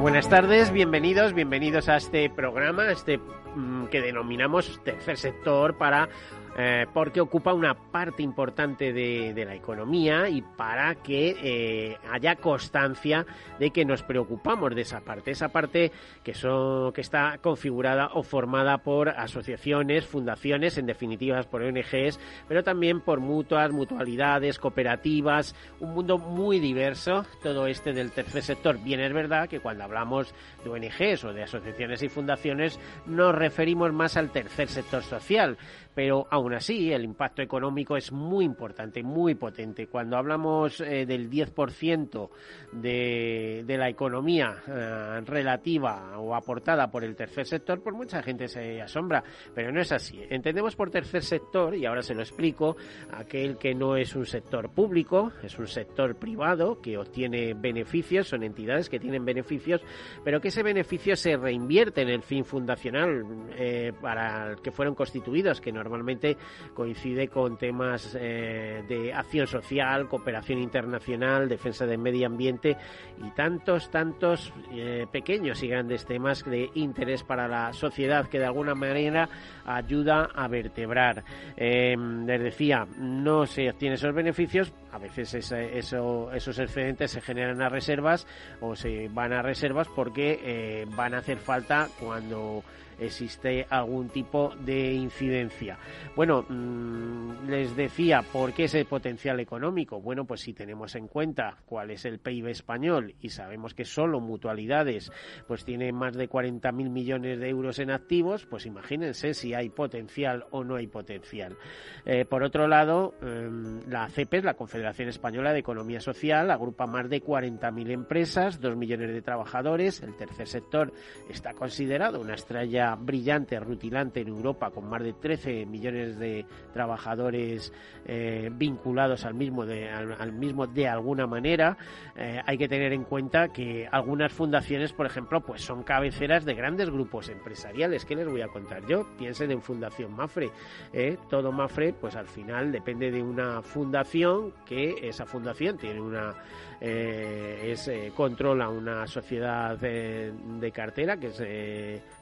Buenas tardes, bienvenidos, bienvenidos a este programa, este mm, que denominamos tercer sector para eh, porque ocupa una parte importante de, la economía y para que eh, haya constancia de que nos preocupamos de esa parte, esa parte que, son, que está configurada o formada por asociaciones, fundaciones, en definitiva por ONGs, pero también por mutuas, mutualidades, cooperativas, un mundo muy diverso, todo este del tercer sector. Bien es verdad que cuando hablamos de ONGs o de asociaciones y fundaciones nos referimos más al tercer sector social, pero aún así el impacto económico es muy importante, muy potente. Cuando hablamos eh, del 10% de, la economía eh, relativa o aportada por el tercer sector, pues mucha gente se asombra, pero no es así. Entendemos por tercer sector, y ahora se lo explico, aquel que no es un sector público, es un sector privado que obtiene beneficios, son entidades que tienen beneficios, pero que ese beneficio se reinvierte en el fin fundacional eh, para el que fueron constituidos, que normalmente coincide con temas eh, de acción social, cooperación internacional, defensa del medio ambiente y tantos, tantos eh, pequeños y grandes temas de interés para la sociedad que de alguna manera ayuda a vertebrar. Em, les decía, no se obtienen esos beneficios, a veces esos excedentes se generan a reservas o se van a reservas porque eh, van a hacer falta cuando existe algún tipo de incidencia. Bueno, mm, les decía, ¿por qué ese potencial económico? Bueno, pues si tenemos en cuenta cuál es el PIB español y sabemos que solo mutualidades pues tiene más de 40.000 millones de euros en activos, pues imagínense si hay potencial o no hay potencial. Eh, por otro lado, em, la CEPES, la Confederación Española de Economía Social, agrupa más de 40.000 empresas, 2 millones de trabajadores, el tercer sector está considerado una estrella brillante, rutilante en Europa, con más de 13 millones de trabajadores eh, vinculados al mismo, de, al, mismo de alguna manera. Eh, hay que tener en cuenta que algunas fundaciones, por ejemplo, pues son cabeceras de grandes grupos empresariales. ¿Qué les voy a contar yo? Piensen en Fundación Mafre. ¿eh? Todo Mafre, pues al final depende de una fundación que esa fundación tiene una es controla una sociedad de, de cartera que es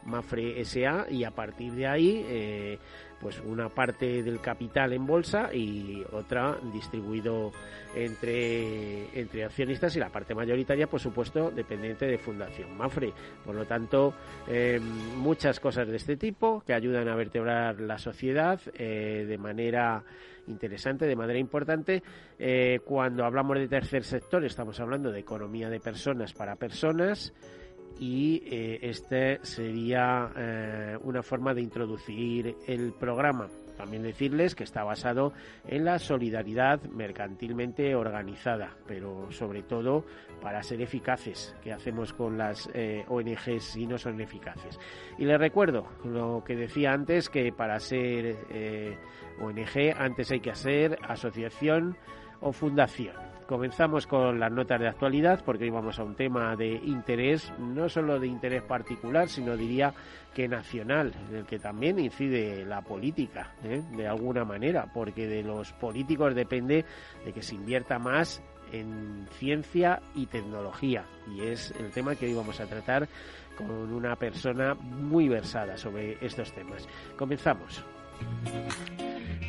Mafre SA y a partir de ahí eh, pues una parte del capital en bolsa y otra distribuido entre, entre accionistas y la parte mayoritaria, por supuesto, dependiente de Fundación Mafre. Por lo tanto, eh, muchas cosas de este tipo que ayudan a vertebrar la sociedad eh, de manera interesante, de manera importante. cuando hablamos de tercer sector, estamos hablando de economía de personas para personas y eh, este sería eh, una forma de introducir el programa. También decirles que está basado en la solidaridad mercantilmente organizada, pero sobre todo para ser eficaces, que hacemos con las eh, ONGs si no son eficaces. Y les recuerdo lo que decía antes, que para ser ONG antes hay que hacer asociación o fundación. Comenzamos con las notas de actualidad porque hoy vamos a un tema de interés, no solo de interés particular, sino diría que nacional, en el que también incide la política, ¿eh? de alguna manera, porque de los políticos depende de que se invierta más en ciencia y tecnología. Y es el tema que hoy vamos a tratar con una persona muy versada sobre estos temas. Comenzamos.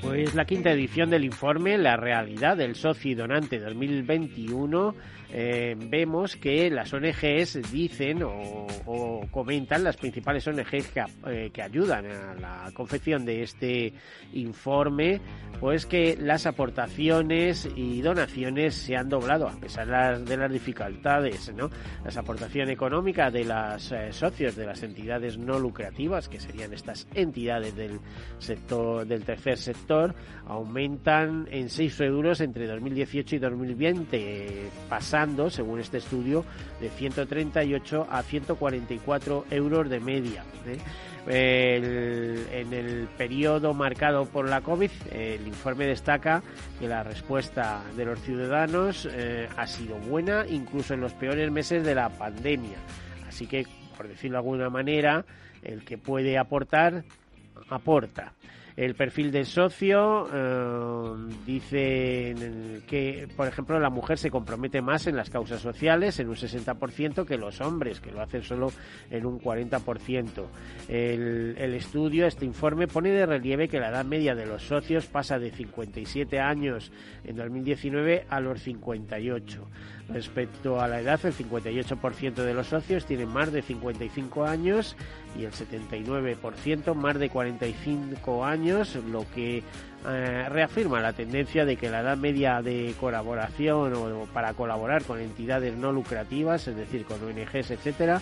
Pues la quinta edición del informe La realidad del socio donante 2021 eh, vemos que las ONGs dicen o, comentan, las principales ONGs eh, que, ayudan a la confección de este informe, pues que las aportaciones y donaciones se han doblado a pesar de las, dificultades, ¿no? Las aportaciones económicas de los eh, socios de las entidades no lucrativas, que serían estas entidades del sector del tercer sector, sector aumentan en 6 euros entre 2018 y 2020, pasando, según este estudio, de 138 a 144 euros de media. ¿eh? en el periodo marcado por la COVID, el informe destaca que la respuesta de los ciudadanos eh, ha sido buena, incluso en los peores meses de la pandemia. Así que, por decirlo de alguna manera, el que puede aportar, aporta. El perfil del socio eh, dice que, por ejemplo, la mujer se compromete más en las causas sociales en un 60% que los hombres, que lo hacen solo en un 40%. El, el estudio, este informe, pone de relieve que la edad media de los socios pasa de 57 años en 2019 a los 58. Respecto a la edad, el 58% de los socios tienen más de 55 años y el 79% más de 45 años, lo que eh, reafirma la tendencia de que la edad media de colaboración o para colaborar con entidades no lucrativas, es decir, con ONGs, etcétera,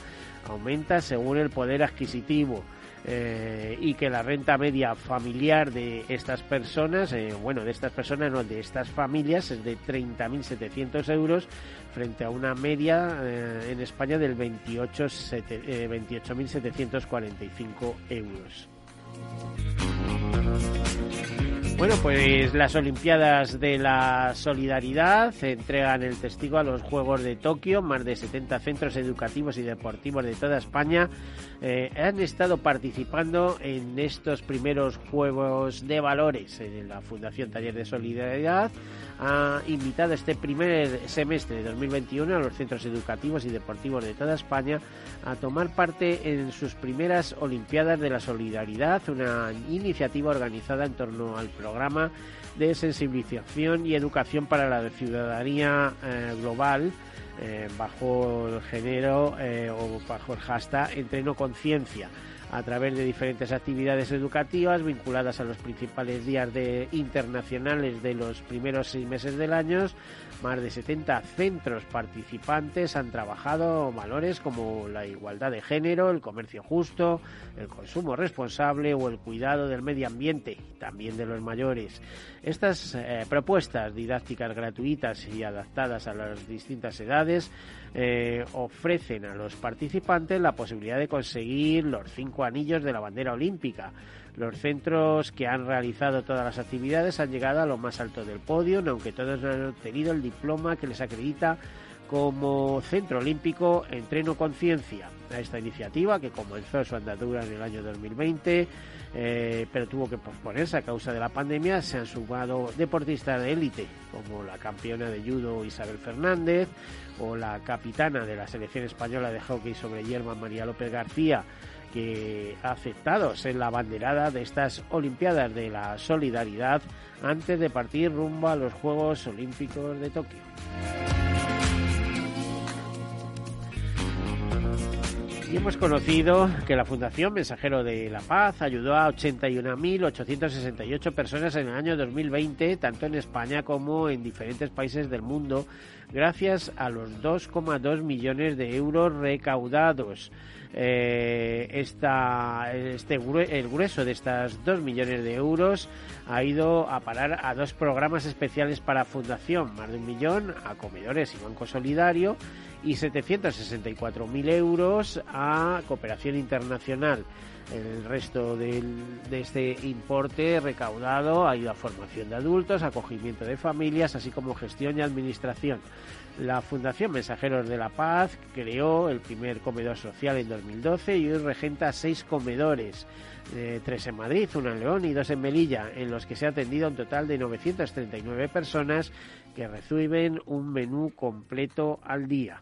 aumenta según el poder adquisitivo. Eh, y que la renta media familiar de estas personas, eh, bueno, de estas personas, no, de estas familias es de 30.700 euros frente a una media eh, en España del 28.745 euros. Bueno, pues las Olimpiadas de la Solidaridad entregan el testigo a los Juegos de Tokio. Más de 70 centros educativos y deportivos de toda España eh, han estado participando en estos primeros Juegos de Valores. En la Fundación Taller de Solidaridad ha invitado este primer semestre de 2021 a los centros educativos y deportivos de toda España a tomar parte en sus primeras Olimpiadas de la Solidaridad, una iniciativa organizada en torno al programa de sensibilización y educación para la ciudadanía eh, global eh, bajo el género eh, o bajo el hashtag Entreno Conciencia a través de diferentes actividades educativas vinculadas a los principales días internacionales de los primeros seis meses del año. Más de 70 centros participantes han trabajado valores como la igualdad de género, el comercio justo, el consumo responsable o el cuidado del medio ambiente, también de los mayores. Estas eh, propuestas didácticas gratuitas y adaptadas a las distintas edades eh, ofrecen a los participantes la posibilidad de conseguir los cinco anillos de la bandera olímpica. Los centros que han realizado todas las actividades han llegado a lo más alto del podio, aunque todos no han obtenido el diploma que les acredita como Centro Olímpico Entreno Conciencia. A esta iniciativa, que comenzó su andadura en el año 2020, eh, pero tuvo que posponerse a causa de la pandemia, se han sumado deportistas de élite, como la campeona de judo Isabel Fernández, o la capitana de la selección española de hockey sobre hierba María López García, que ha aceptado ser la banderada de estas Olimpiadas de la Solidaridad antes de partir rumbo a los Juegos Olímpicos de Tokio. Hemos conocido que la Fundación Mensajero de la Paz ayudó a 81.868 personas en el año 2020, tanto en España como en diferentes países del mundo, gracias a los 2,2 millones de euros recaudados. Eh, esta, este, el grueso de estas 2 millones de euros ha ido a parar a dos programas especiales para Fundación, más de un millón a comedores y Banco Solidario y 764.000 euros a cooperación internacional. El resto de este importe recaudado ayuda a formación de adultos, acogimiento de familias, así como gestión y administración. La Fundación Mensajeros de la Paz creó el primer comedor social en 2012 y hoy regenta seis comedores, eh, tres en Madrid, uno en León y dos en Melilla, en los que se ha atendido un total de 939 personas que reciben un menú completo al día.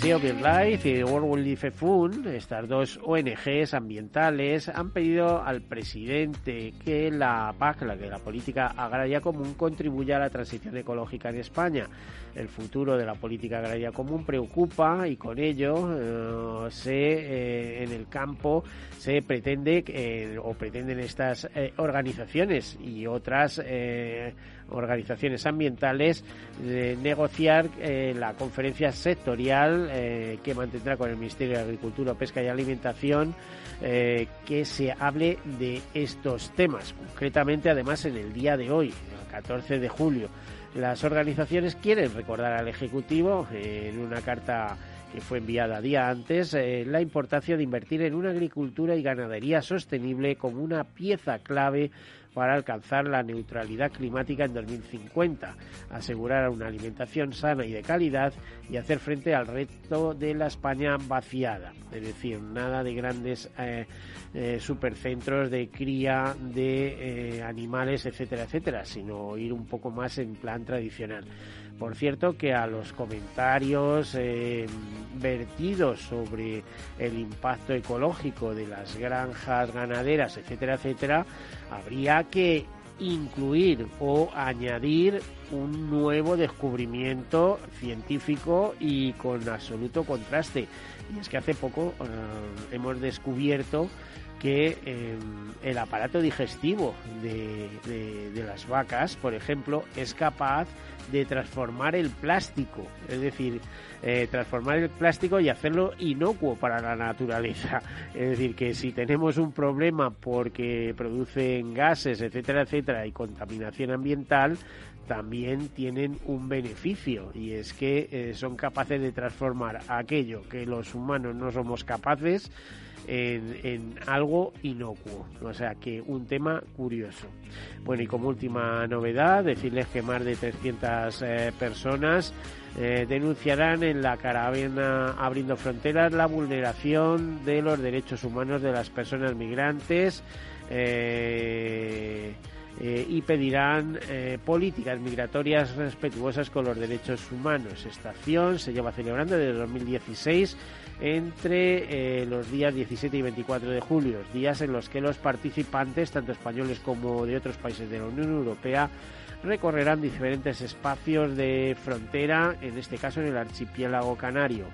Sea Life y World Wildlife Fund, estas dos ONGs ambientales, han pedido al presidente que la PAC, la, que la política agraria común, contribuya a la transición ecológica en España. El futuro de la política agraria común preocupa y con ello eh, se eh, en el campo se pretende eh, o pretenden estas organizaciones y otras organizaciones ambientales negociar la conferencia sectorial eh, que mantendrá con el Ministerio de Agricultura, Pesca y Alimentación eh, que se hable de estos temas, concretamente además en el día de hoy, el 14 de julio. Las organizaciones quieren recordar al Ejecutivo en una carta que fue enviada día antes, eh, la importancia de invertir en una agricultura y ganadería sostenible como una pieza clave para alcanzar la neutralidad climática en 2050, asegurar una alimentación sana y de calidad y hacer frente al reto de la España vaciada. Es decir, nada de grandes eh, eh, supercentros de cría de animales, etcétera, etcétera, sino ir un poco más en plan tradicional. Por cierto, que a los comentarios eh, vertidos sobre el impacto ecológico de las granjas ganaderas, etcétera, etcétera, habría que incluir o añadir un nuevo descubrimiento científico y con absoluto contraste. Y es que hace poco eh, hemos descubierto que em, el aparato digestivo de, las vacas, por ejemplo, es capaz de transformar el plástico, es decir, eh, transformar el plástico y hacerlo inocuo para la naturaleza. Es decir, que si tenemos un problema porque producen gases, etcétera, etcétera, y contaminación ambiental, también tienen un beneficio y es que eh, son capaces de transformar aquello que los humanos no somos capaces en, algo inocuo. O sea que un tema curioso. Bueno, y como última novedad, decirles que más de 300 eh, personas eh, denunciarán en la caravana Abriendo Fronteras la vulneración de los derechos humanos de las personas migrantes. Eh, y pedirán políticas migratorias respetuosas con los derechos humanos. Esta acción se lleva celebrando desde 2016 entre eh, los días 17 y 24 de julio, días en los que los participantes, tanto españoles como de otros países de la Unión Europea, recorrerán diferentes espacios de frontera, en este caso en el archipiélago canario.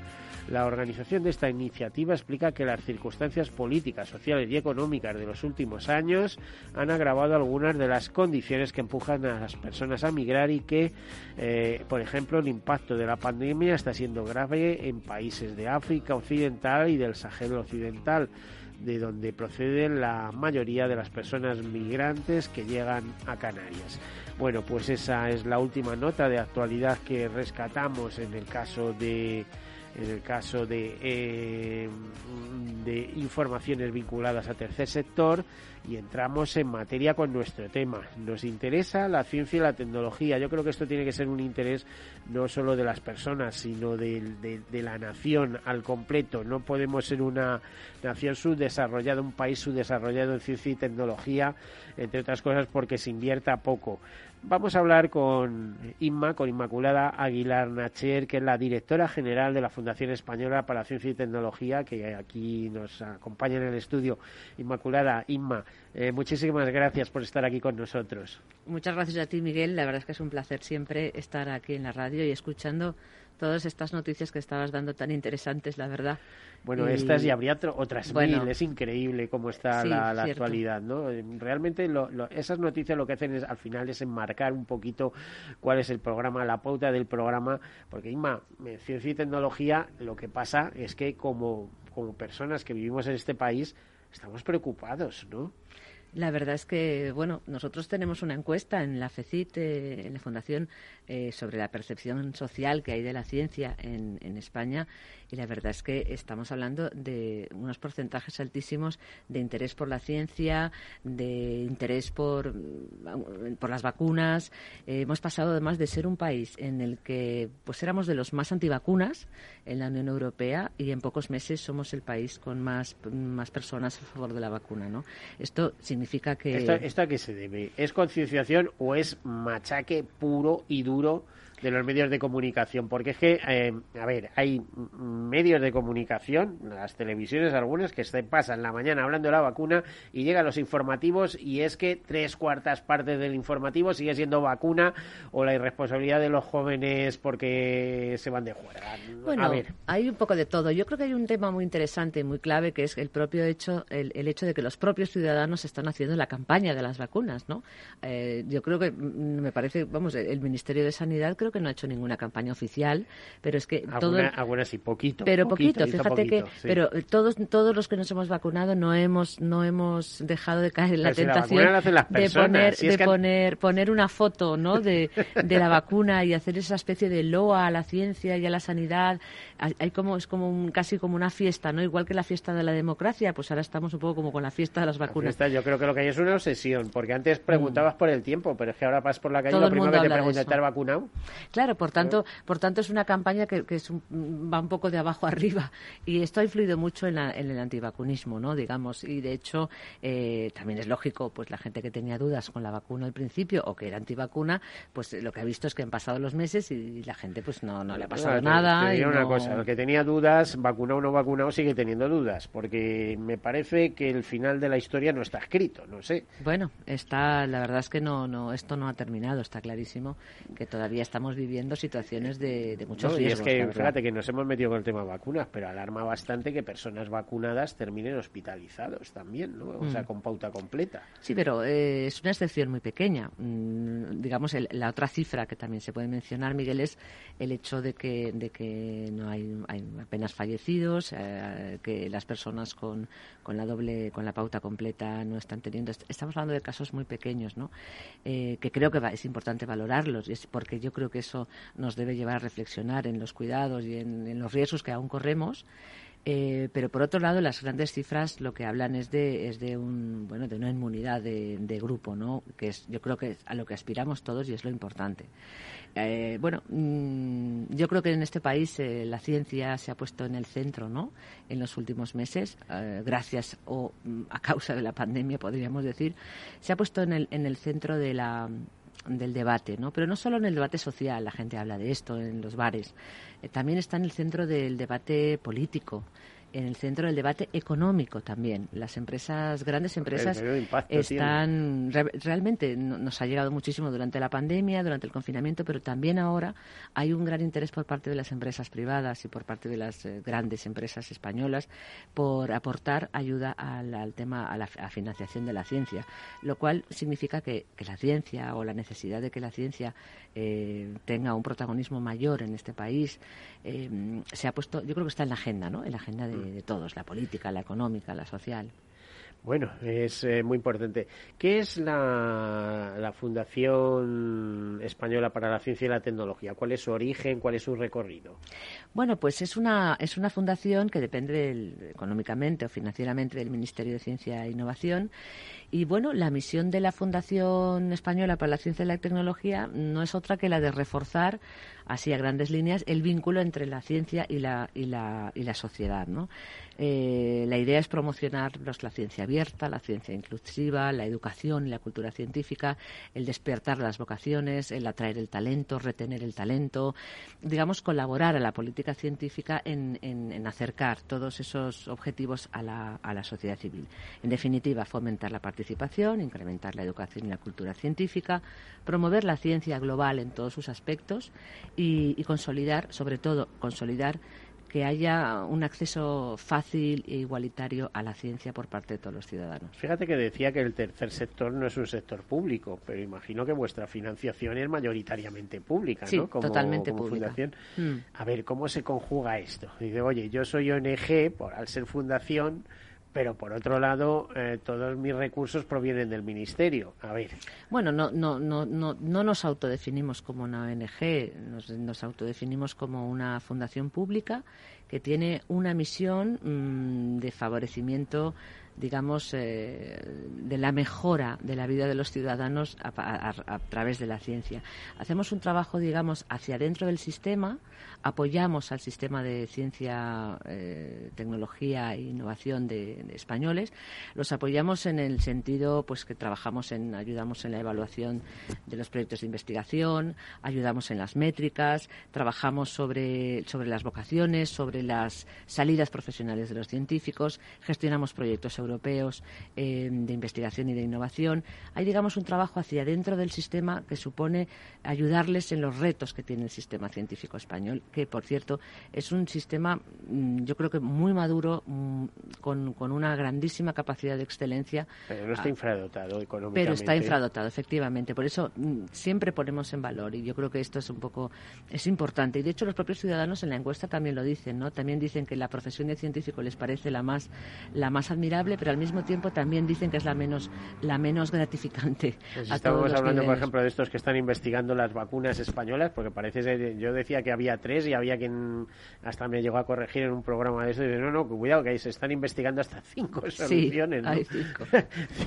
La organización de esta iniciativa explica que las circunstancias políticas, sociales y económicas de los últimos años han agravado algunas de las condiciones que empujan a las personas a migrar y que, eh, por ejemplo, el impacto de la pandemia está siendo grave en países de África Occidental y del Sahel Occidental de donde proceden la mayoría de las personas migrantes que llegan a Canarias. Bueno, pues esa es la última nota de actualidad que rescatamos en el caso de en el caso de, eh, de informaciones vinculadas a tercer sector y entramos en materia con nuestro tema. Nos interesa la ciencia y la tecnología. Yo creo que esto tiene que ser un interés no solo de las personas, sino de, de la nación al completo. No podemos ser una nación subdesarrollada, un país subdesarrollado en ciencia y tecnología, entre otras cosas porque se invierta poco. Vamos a hablar con Inma, con Inmaculada Aguilar Nacher, que es la directora general de la Fundación Española para Ciencia y Tecnología, que aquí nos acompaña en el estudio. Inmaculada, Inma, eh, muchísimas gracias por estar aquí con nosotros. Muchas gracias a ti, Miguel. La verdad es que es un placer siempre estar aquí en la radio y escuchando todas estas noticias que estabas dando tan interesantes, la verdad. Bueno, estas y habría otras mil. Es increíble cómo está la, actualidad, ¿no? Realmente esas noticias lo que hacen es, al final, es enmarcar un poquito cuál es el programa, la pauta del programa, porque Inma, ciencia y tecnología, lo que pasa es que como, como personas que vivimos en este país, estamos preocupados, ¿no? La verdad es que, bueno, nosotros tenemos una encuesta en la FECIT, eh, en la Fundación, eh, sobre la percepción social que hay de la ciencia en, España y la verdad es que estamos hablando de unos porcentajes altísimos de interés por la ciencia, de interés por, por las vacunas. Eh, hemos pasado además de ser un país en el que pues éramos de los más antivacunas en la Unión Europea y en pocos meses somos el país con más, más personas a favor de la vacuna. ¿no? Esto significa que... ¿Esto, ¿Esto a qué se debe? ¿Es concienciación o es machaque puro y duro? De los medios de comunicación, porque es que, eh, a ver, hay medios de comunicación, las televisiones algunas, que se pasan la mañana hablando de la vacuna y llegan los informativos y es que tres cuartas partes del informativo sigue siendo vacuna o la irresponsabilidad de los jóvenes porque se van de juerga. Bueno, hay un poco de todo. Yo creo que hay un tema muy interesante y muy clave que es el propio hecho, el, hecho de que los propios ciudadanos están haciendo la campaña de las vacunas, ¿no? Eh, yo creo que mm, me parece, vamos, el Ministerio de Sanidad creo que no ha hecho ninguna campaña oficial, pero es que alguna, algunas sí, poquito. Pero poquito, fíjate que, pero todos todos los que nos hemos vacunado no hemos no hemos dejado de caer en la tentación de poner de poner poner una foto, ¿no? De, de la vacuna y hacer esa especie de loa a la ciencia y a la sanidad. Hay como es como un, casi como una fiesta, ¿no? Igual que la fiesta de la democracia, pues ahora estamos un poco como con la fiesta de las vacunas. yo creo que lo que hay es una obsesión, porque antes preguntabas mm. por el tiempo, pero es que ahora vas por la calle y lo primero que te preguntan ¿estar vacunado? Claro, por tanto, por tanto es una campaña que, es va un poco de abajo arriba y esto ha influido mucho en, el antivacunismo, ¿no? Digamos, y de hecho eh, también es lógico, pues la gente que tenía dudas con la vacuna al principio o que era antivacuna, pues lo que ha visto es que han pasado los meses y la gente pues no, no le ha pasado nada. y una cosa, el que tenía dudas, vacunado o no vacunado, sigue teniendo dudas, porque me parece que el final de la historia no está escrito, no sé. Bueno, está, la verdad es que no, no, esto no ha terminado, está clarísimo que todavía estamos viviendo situaciones de, de muchos riesgos. Y es que, fíjate que nos hemos metido con el tema de vacunas, pero alarma bastante que personas vacunadas terminen hospitalizados también, ¿no? O sea, mm. con pauta completa. Sí, pero eh, es una excepción muy pequeña. Mm, digamos, la otra cifra que también se puede mencionar, Miguel, es el hecho de que, de que no hay, hay apenas fallecidos, eh, que las personas con, con la doble, con la pauta completa no están teniendo. Estamos hablando de casos muy pequeños, ¿no? Eh, que creo que es importante valorarlos, y es porque yo creo que eso nos debe llevar a reflexionar en los cuidados y en, los riesgos que aún corremos. Eh, pero por otro lado, las grandes cifras lo que hablan es de, es de un bueno de una inmunidad de, grupo, ¿no? Que es yo creo que es a lo que aspiramos todos y es lo importante. Eh, bueno, mm, yo creo que en este país eh, la ciencia se ha puesto en el centro, ¿no? En los últimos meses, gracias o mm, a causa de la pandemia, podríamos decir, se ha puesto en el, en el centro de la, del debate, ¿no? Pero no solo en el debate social, la gente habla de esto en los bares, también está en el centro del debate político en el centro del debate económico también. Las empresas, grandes empresas, están realmente nos ha llegado muchísimo durante la pandemia, durante el confinamiento, pero también ahora hay un gran interés por parte de las empresas privadas y por parte de las eh, grandes empresas españolas por aportar ayuda al, tema, a la financiación de la ciencia, lo cual significa que, la ciencia o la necesidad de que la ciencia eh, tenga un protagonismo mayor en este país eh, se ha puesto, yo creo que está en la agenda, ¿no? En la agenda de, de todos, la política, la económica, la social. Bueno, es eh, muy importante. ¿Qué es la, Fundación Española para la Ciencia y la Tecnología? ¿Cuál es su origen? ¿Cuál es su recorrido? Bueno, pues es una, es una fundación que depende económicamente o financieramente del Ministerio de Ciencia e Innovación. Y bueno, la misión de la Fundación Española para la Ciencia y la Tecnología no es otra que la de reforzar así a grandes líneas, el vínculo entre la ciencia y la, y la, y la sociedad. ¿no? Eh, la idea es promocionar la ciencia abierta, la ciencia inclusiva, la educación la cultura científica, el despertar las vocaciones, el atraer el talento, retener el talento, digamos, colaborar a la política científica en, acercar todos esos objetivos a la, a la sociedad civil. En definitiva, fomentar la participación, incrementar la educación y la cultura científica, promover la ciencia global en todos sus aspectos y, consolidar, sobre todo, consolidar que haya un acceso fácil e igualitario a la ciencia por parte de todos los ciudadanos. Fíjate que decía que el tercer sector no es un sector público, pero imagino que vuestra financiación es mayoritariamente pública, sí, ¿no? totalmente pública. Fundación. Mm. A ver, ¿cómo se conjuga esto? Dice, oye, yo soy ONG, por, al ser fundación, pero por otro lado eh, todos mis recursos provienen del ministerio. A ver. Bueno, no, no, no, no, no nos autodefinimos como una ONG, nos, nos autodefinimos como una fundación pública que tiene una misión mm, de favorecimiento digamos, eh, de la mejora de la vida de los ciudadanos a, través de la ciencia. Hacemos un trabajo, digamos, hacia dentro del sistema, apoyamos al sistema de ciencia, eh, tecnología e innovación de, españoles, los apoyamos en el sentido, pues, que trabajamos en, ayudamos en la evaluación de los proyectos de investigación, ayudamos en las métricas, trabajamos sobre, sobre las vocaciones, sobre las salidas profesionales de los científicos, gestionamos proyectos europeos de investigación y de innovación. Hay, digamos, un trabajo hacia dentro del sistema que supone ayudarles en los retos que tiene el sistema científico español, que, por cierto, es un sistema, mm, yo creo que muy maduro, mm, con, con una grandísima capacidad de excelencia. Pero no está infradotado económicamente. Pero está infradotado, efectivamente. Por eso mm, siempre ponemos en valor y yo creo que esto es un poco es importante. Y de hecho los propios ciudadanos en la encuesta también lo dicen, ¿no? También dicen que la profesión de científico les parece la más la más admirable, pero al mismo tiempo también dicen que es la menos la menos gratificante. Pues estamos hablando, por ejemplo, de estos que están investigando las vacunas españolas, porque parece ser, yo decía que había tres y había quien hasta me llegó a corregir en un programa de eso y dice, no, no, cuidado, que se están investigando hasta cinco soluciones. Sí, hay cinco.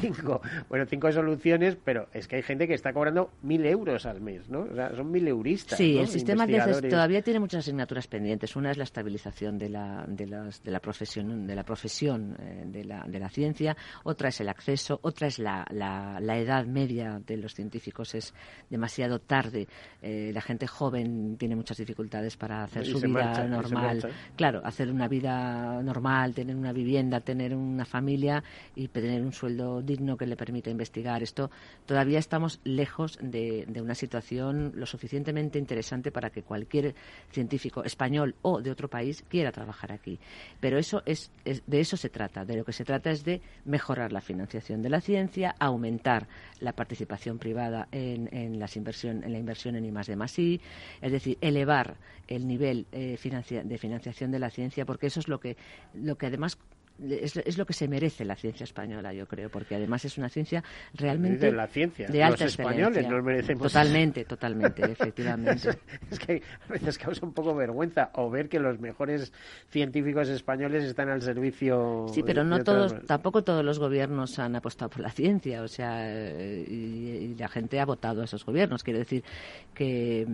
cinco. Bueno, cinco soluciones, pero es que hay gente que está cobrando mil euros al mes, ¿no? O sea, son mil euristas. Sí, el sistema todavía tiene muchas asignaturas pendientes. Una es la estabilización de la, de las, de la profesión, de la, profesión eh, de, la, de la ciencia, otra es el acceso, otra es la, la, la edad media de los científicos es demasiado tarde. Eh, la gente joven tiene muchas dificultades para hacer su vida normal. Claro, hacer una vida normal, tener una vivienda, tener una familia y tener un sueldo digno que le permita investigar. Esto todavía estamos lejos de, de una situación lo suficientemente interesante para que cualquier científico español o de otro país quiera trabajar aquí. Pero eso es, de eso se trata. De lo que se trata es de mejorar la financiación de la ciencia, aumentar la participación privada en, las inversión, en la inversión en I más I, es decir, elevar el nivel eh, de financiación de la ciencia, porque eso es lo que, lo que además es, lo que se merece la ciencia española, yo creo, porque además es una ciencia realmente de la ciencia. De alta Los españoles nos merecemos. Totalmente, totalmente, efectivamente. es que a veces causa un poco vergüenza o ver que los mejores científicos españoles están al servicio. Sí, pero no todos, tampoco todos los gobiernos han apostado por la ciencia, o sea, y, la gente ha votado a esos gobiernos. Quiero decir que,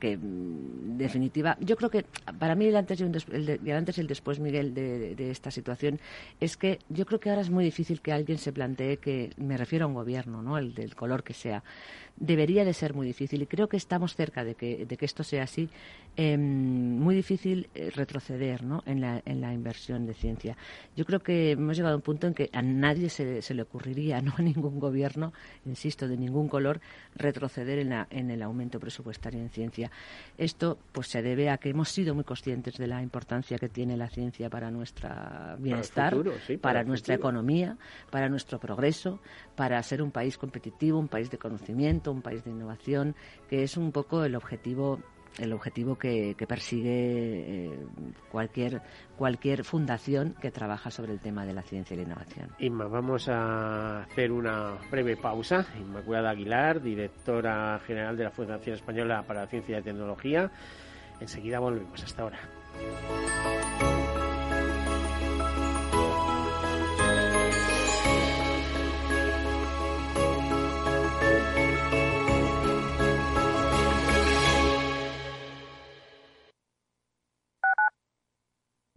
que en definitiva, yo creo que para mí el antes y, el, antes y el después, Miguel, de esta situación es que yo creo que ahora es muy difícil que alguien se plantee que, me refiero a un gobierno, ¿no? el del color que sea, debería de ser muy difícil y creo que estamos cerca de que, de que esto sea así, em, muy difícil eh, retroceder ¿no? en, la, en la inversión de ciencia. Yo creo que hemos llegado a un punto en que a nadie se, se le ocurriría, no a ningún gobierno, insisto, de ningún color, retroceder en, la, en el aumento presupuestario en ciencia. Esto pues se debe a que hemos sido muy conscientes de la importancia que tiene la ciencia para nuestro bienestar, para, nuestra economía, para nuestro progreso, para ser un país competitivo, un país de conocimiento, un país de innovación, que es un poco el objetivo el objetivo que, persigue eh, cualquier cualquier fundación que trabaja sobre el tema de la ciencia y la innovación. Inma, vamos a hacer una breve pausa. Inmaculada Aguilar, directora general de la Fundación Española para la Ciencia y Tecnología. Enseguida volvemos. Hasta ahora.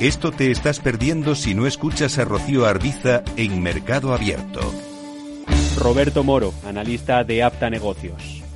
Esto te estás perdiendo si no escuchas a Rocío Arbiza en Mercado Abierto. Roberto Moro, analista de Apta Negocios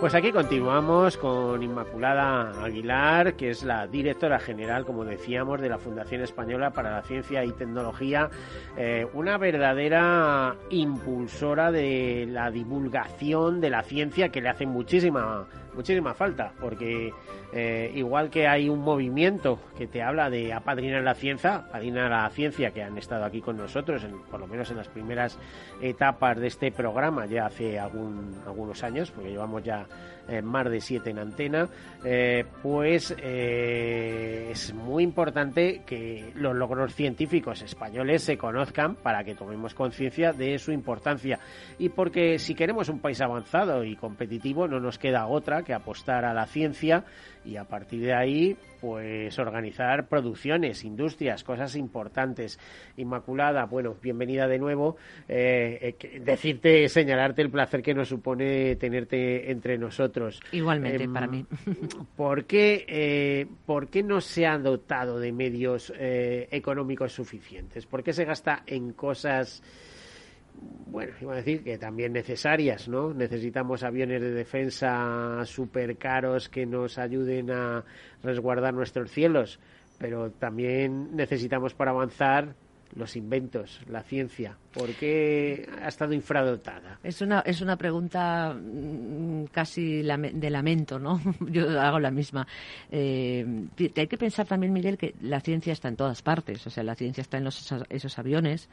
Pues aquí continuamos con Inmaculada Aguilar, que es la directora general, como decíamos, de la Fundación Española para la Ciencia y Tecnología, eh, una verdadera impulsora de la divulgación de la ciencia que le hace muchísima muchísima falta, porque eh, igual que hay un movimiento que te habla de apadrinar la ciencia, apadrinar la ciencia que han estado aquí con nosotros, por lo menos en las primeras etapas de este programa, ya hace algún, algunos años, porque llevamos ya eh, más de siete en antena, eh, pues es muy importante que los logros científicos españoles se conozcan para que tomemos conciencia de su importancia. Y porque si queremos un país avanzado y competitivo no nos queda otra que apostar a la ciencia y a partir de ahí pues organizar producciones, industrias, cosas importantes. Inmaculada, bueno, bienvenida de nuevo. Eh, eh, decirte, señalarte el placer que nos supone tenerte entre nosotros. Igualmente, para em, mí. ¿por qué, eh, ¿Por qué no se ha dotado de medios económicos suficientes? ¿Por qué se gasta en cosas bueno, iba a decir que también necesarias, ¿no? Necesitamos aviones de defensa súper caros que nos ayuden a resguardar nuestros cielos, pero también necesitamos para avanzar los inventos, la ciencia? ¿Por qué ha estado infradotada? Es una, es una pregunta mm, casi de lamento, ¿no? Yo hago la misma. Eh, hay que pensar también, Miguel, que la ciencia está en todas partes. O sea, la ciencia está en los, esos aviones,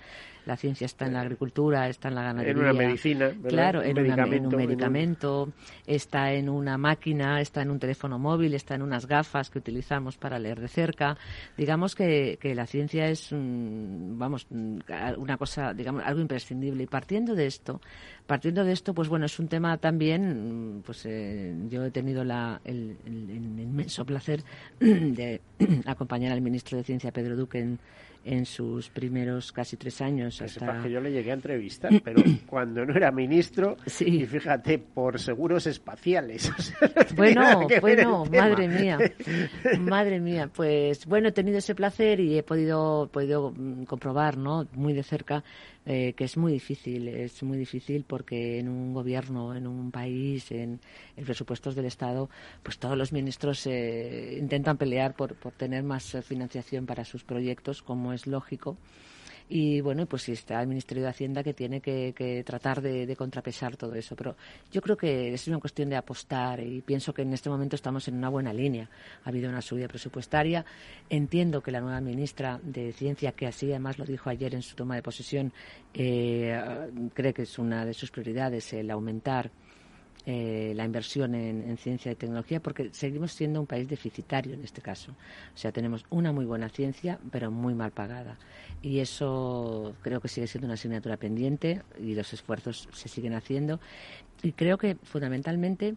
la ciencia está en la agricultura, está en la ganadería. En una medicina, Claro, en, un medicamento, está en una máquina, está en un teléfono móvil, está en unas gafas que utilizamos para leer de cerca. Digamos que, que la ciencia es, vamos, una cosa, digamos, algo imprescindible. Y partiendo de esto, partiendo de esto, pues bueno, es un tema también, pues eh, yo he tenido la, el, inmenso placer de acompañar al ministro de Ciencia, Pedro Duque, en, en sus primeros casi tres años. Hasta... que yo le llegué a entrevistar, pero cuando no era ministro, y fíjate, por seguros espaciales. bueno, bueno, madre mía, madre mía, pues bueno, he tenido ese placer y he podido, podido mm, comprobar, ¿no? Muy de cerca eh, que es muy difícil, es muy difícil porque en un gobierno, en un país, en, en presupuestos del Estado, pues todos los ministros eh, intentan pelear por, por tener más financiación para sus proyectos, como es lógico y bueno, pues está el Ministerio de Hacienda que tiene que, tratar de, contrapesar todo eso. Pero yo creo que es una cuestión de apostar y pienso que en este momento estamos en una buena línea. Ha habido una subida presupuestaria. Entiendo que la nueva ministra de Ciencia, que así además lo dijo ayer en su toma de posesión, eh, cree que es una de sus prioridades el aumentar eh, la inversión en, ciencia y tecnología porque seguimos siendo un país deficitario en este caso. O sea, tenemos una muy buena ciencia, pero muy mal pagada. Y eso creo que sigue siendo una asignatura pendiente y los esfuerzos se siguen haciendo. Y creo que fundamentalmente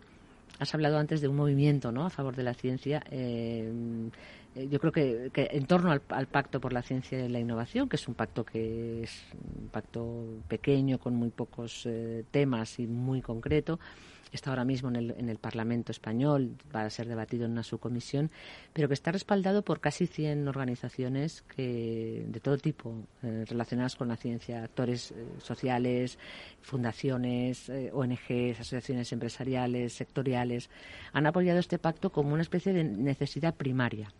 has hablado antes de un movimiento ¿no? a favor de la ciencia. Eh, yo creo que, en torno al, pacto por la ciencia y la innovación, que es un pacto que es un pacto pequeño con muy pocos eh, temas y muy concreto, está ahora mismo en el, en el, Parlamento español, va a ser debatido en una subcomisión, pero que está respaldado por casi 100 organizaciones que, de todo tipo eh, relacionadas con la ciencia, actores eh, sociales, fundaciones, eh, ONGs, asociaciones empresariales, sectoriales, han apoyado este pacto como una especie de necesidad primaria.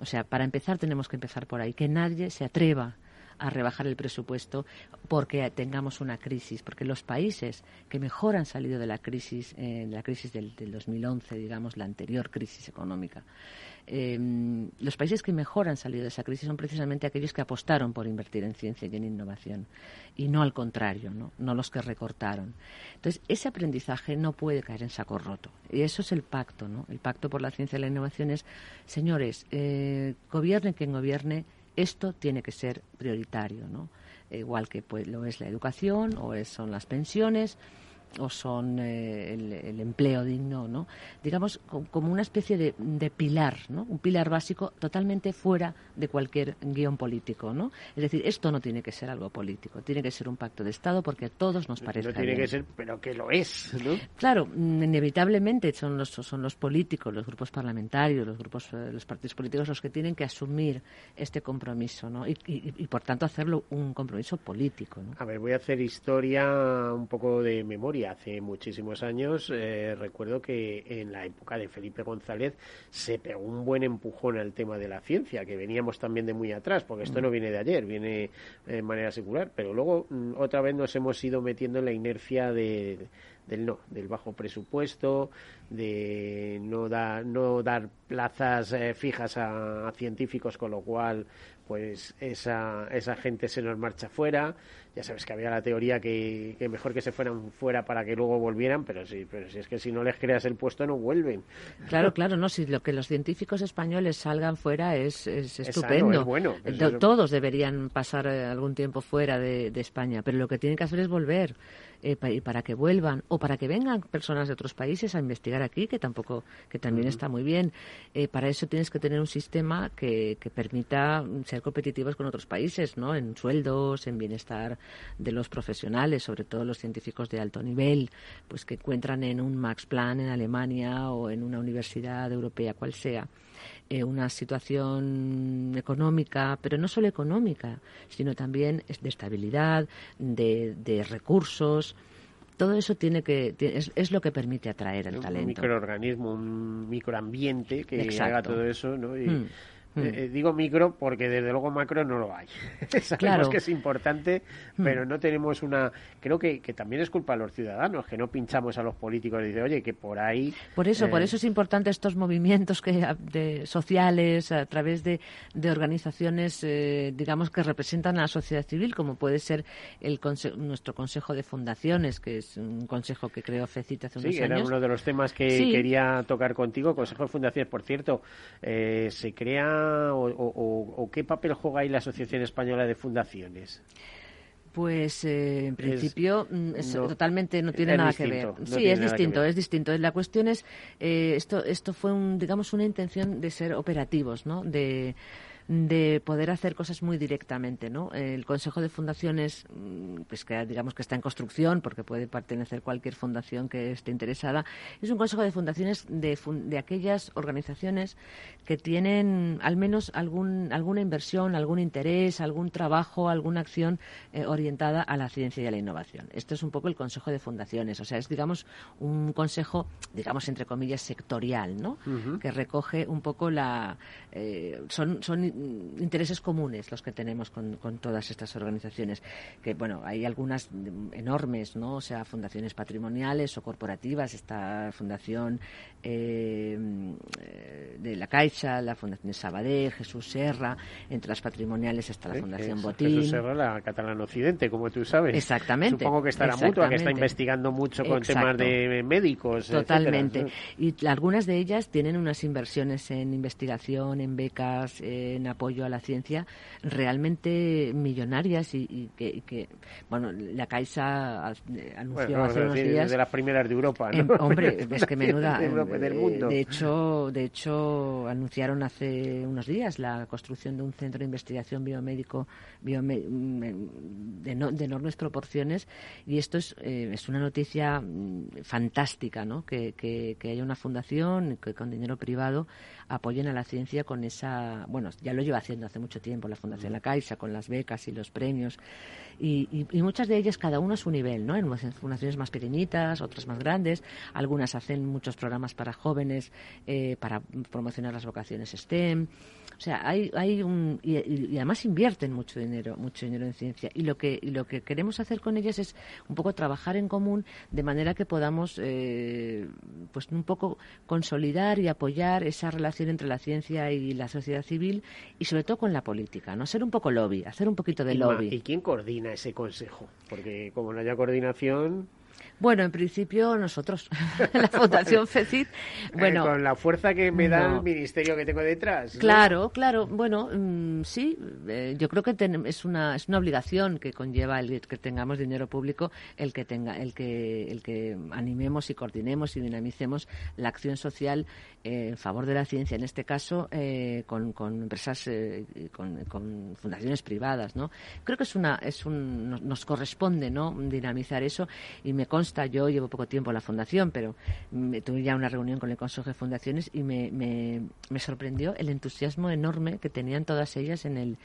O sea, para empezar tenemos que empezar por ahí, que nadie se atreva a rebajar el presupuesto porque tengamos una crisis, porque los países que mejor han salido de la crisis, eh, la crisis del, del 2011, digamos, la anterior crisis económica, eh, los países que mejor han salido de esa crisis son precisamente aquellos que apostaron por invertir en ciencia y en innovación y no al contrario, no, no los que recortaron. Entonces, ese aprendizaje no puede caer en saco roto. Y eso es el pacto, ¿no? El pacto por la ciencia y la innovación es, señores, eh, gobierne quien gobierne, esto tiene que ser prioritario, ¿no? Igual que pues, lo es la educación o es, son las pensiones o son eh, el, empleo digno, ¿no? Digamos, como una especie de, de, pilar, ¿no? Un pilar básico totalmente fuera de cualquier guion político, ¿no? Es decir, esto no tiene que ser algo político, tiene que ser un pacto de Estado porque a todos nos parece. No tiene que ser, pero que lo es, ¿no? Claro, mm, inevitablemente son los, son los políticos, los grupos parlamentarios, los grupos, eh, los partidos políticos los que tienen que asumir este compromiso, ¿no? Y, y, y por tanto hacerlo un compromiso político, ¿no? A ver, voy a hacer historia un poco de memoria hace muchísimos años, eh, recuerdo que en la época de Felipe González se pegó un buen empujón al tema de la ciencia, que veníamos también de muy atrás, porque esto no viene de ayer, viene de manera secular, pero luego mm, otra vez nos hemos ido metiendo en la inercia de, del no, del bajo presupuesto, de no, da, no dar plazas eh, fijas a, a, científicos, con lo cual pues esa, esa gente se nos marcha fuera. Ya sabes que había la teoría que, que, mejor que se fueran fuera para que luego volvieran, pero sí, pero si es que si no les creas el puesto no vuelven. Claro, claro, no, si lo que los científicos españoles salgan fuera es, es estupendo. Es bueno, eso... Todos deberían pasar eh, algún tiempo fuera de, de España, pero lo que tienen que hacer es volver. Eh, para, para que vuelvan o para que vengan personas de otros países a investigar aquí, que tampoco, que también uh -huh. está muy bien. Eh, para eso tienes que tener un sistema que, que, permita ser competitivos con otros países, ¿no? En sueldos, en bienestar de los profesionales, sobre todo los científicos de alto nivel, pues que encuentran en un Max Planck en Alemania o en una universidad europea, cual sea eh, una situación económica, pero no solo económica, sino también de estabilidad, de, de recursos. Todo eso tiene que es, es, lo que permite atraer el un talento. Un microorganismo, un microambiente que Exacto. haga todo eso, ¿no? Y, mm. Eh, digo micro porque desde luego macro no lo hay. Sabemos claro. que es importante, pero no tenemos una. Creo que, que, también es culpa de los ciudadanos, que no pinchamos a los políticos y dice, oye, que por ahí. Por eso, eh... por eso es importante estos movimientos que de, sociales a través de, de organizaciones, eh, digamos, que representan a la sociedad civil, como puede ser el conse nuestro Consejo de Fundaciones, que es un consejo que creó FECIT hace unos sí, años. era uno de los temas que sí. quería tocar contigo. Consejo de Fundaciones, por cierto, eh, se crea o, o, o, qué papel juega ahí la Asociación Española de Fundaciones? Pues eh, en principio mm, es, es, no, totalmente no tiene nada distinto, que ver. No sí, es distinto, es distinto. La cuestión es eh, esto esto fue un digamos una intención de ser operativos, ¿no? De de poder hacer cosas muy directamente, ¿no? El Consejo de Fundaciones, pues que digamos que está en construcción, porque puede pertenecer cualquier fundación que esté interesada, es un Consejo de Fundaciones de, de aquellas organizaciones que tienen al menos algún, alguna inversión, algún interés, algún trabajo, alguna acción eh, orientada a la ciencia y a la innovación. Esto es un poco el Consejo de Fundaciones, o sea, es digamos un consejo, digamos entre comillas, sectorial, ¿no? Uh -huh. Que recoge un poco la... Eh, son, son intereses comunes los que tenemos con, con, todas estas organizaciones. Que, bueno, hay algunas enormes, ¿no? O sea, fundaciones patrimoniales o corporativas, esta fundación eh, de la Caixa, la Fundación de Sabadell, Jesús Serra, entre las patrimoniales está la Fundación es, Botín. Jesús Serra, la Catalán Occidente, como tú sabes. Exactamente. Supongo que está la mutua, que está investigando mucho con Exacto. temas de médicos. Totalmente. Etcétera. Y algunas de ellas tienen unas inversiones en investigación, en becas, en apoyo a la ciencia realmente millonarias y, y, que, y que, bueno, la Caixa anunció bueno, hace unos días de las primeras de Europa, ¿no? en, hombre, es que menuda de, Europa, del mundo. de hecho, de hecho anunciaron hace unos días la construcción de un centro de investigación biomédico biome, de, no, de, enormes proporciones y esto es, eh, es una noticia mm, fantástica, ¿no? Que, que, que haya una fundación que con dinero privado apoyen a la ciencia con esa, bueno, ya lo lleva haciendo hace mucho tiempo la Fundación La Caixa, con las becas y los premios, y, y, y, muchas de ellas cada uno a su nivel, ¿no? En fundaciones más pequeñitas, otras más grandes, algunas hacen muchos programas para jóvenes, eh, para promocionar las vocaciones STEM, o sea, hay, hay un y, además invierten mucho dinero, mucho dinero en ciencia y lo que y lo que queremos hacer con ellas es un poco trabajar en común de manera que podamos eh, pues un poco consolidar y apoyar esa relación entre la ciencia y la sociedad civil y sobre todo con la política, no ser un poco lobby, hacer un poquito de lobby. ¿Y quién coordina ese consejo? Porque como no haya coordinación bueno, en principio nosotros, la Fundación FECIT. Eh, bueno, con la fuerza que me da el ministerio que tengo detrás. Claro, claro. Bueno, mm, sí, eh, yo creo que es una es una obligación que conlleva el que tengamos dinero público, el que tenga, el que el que animemos y coordinemos y dinamicemos la acción social eh, en favor de la ciencia. En este caso, con, con, empresas, con, con, fundaciones privadas, ¿no? Creo que es una es un nos, nos corresponde, ¿no? Dinamizar eso y me consta yo llevo poco tiempo en la fundación, pero tuve ya una reunión con el Consejo de Fundaciones y me, me sorprendió el entusiasmo enorme que tenían todas ellas en el,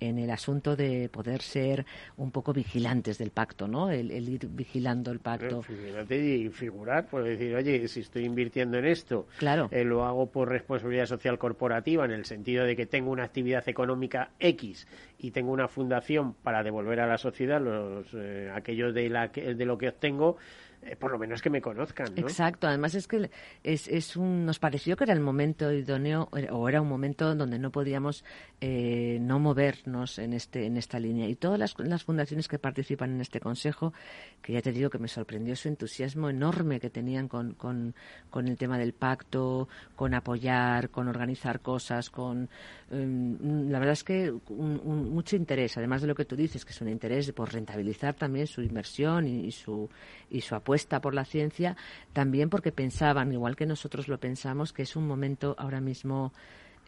en el asunto de poder ser un poco vigilantes del pacto, ¿no? El, ir vigilando el pacto. y figurar, pues decir, oye, si estoy invirtiendo en esto, claro. Eh, lo hago por responsabilidad social corporativa, en el sentido de que tengo una actividad económica X y tengo una fundación para devolver a la sociedad los eh, aquello de, la, de lo que obtengo, eh, por lo menos que me conozcan. ¿no? Exacto, además es que es, es un, nos pareció que era el momento idóneo o era un momento donde no podíamos eh, no movernos en, este, en esta línea. Y todas las, las, fundaciones que participan en este consejo, que ya te digo que me sorprendió su entusiasmo enorme que tenían con, con, con el tema del pacto, con apoyar, con organizar cosas, con. Em, la verdad es que un, mucho interés, además de lo que tú dices, que es un interés por rentabilizar también su inversión y, y su, y su apoyo apuesta por la ciencia, también porque pensaban, igual que nosotros lo pensamos, que es un momento ahora mismo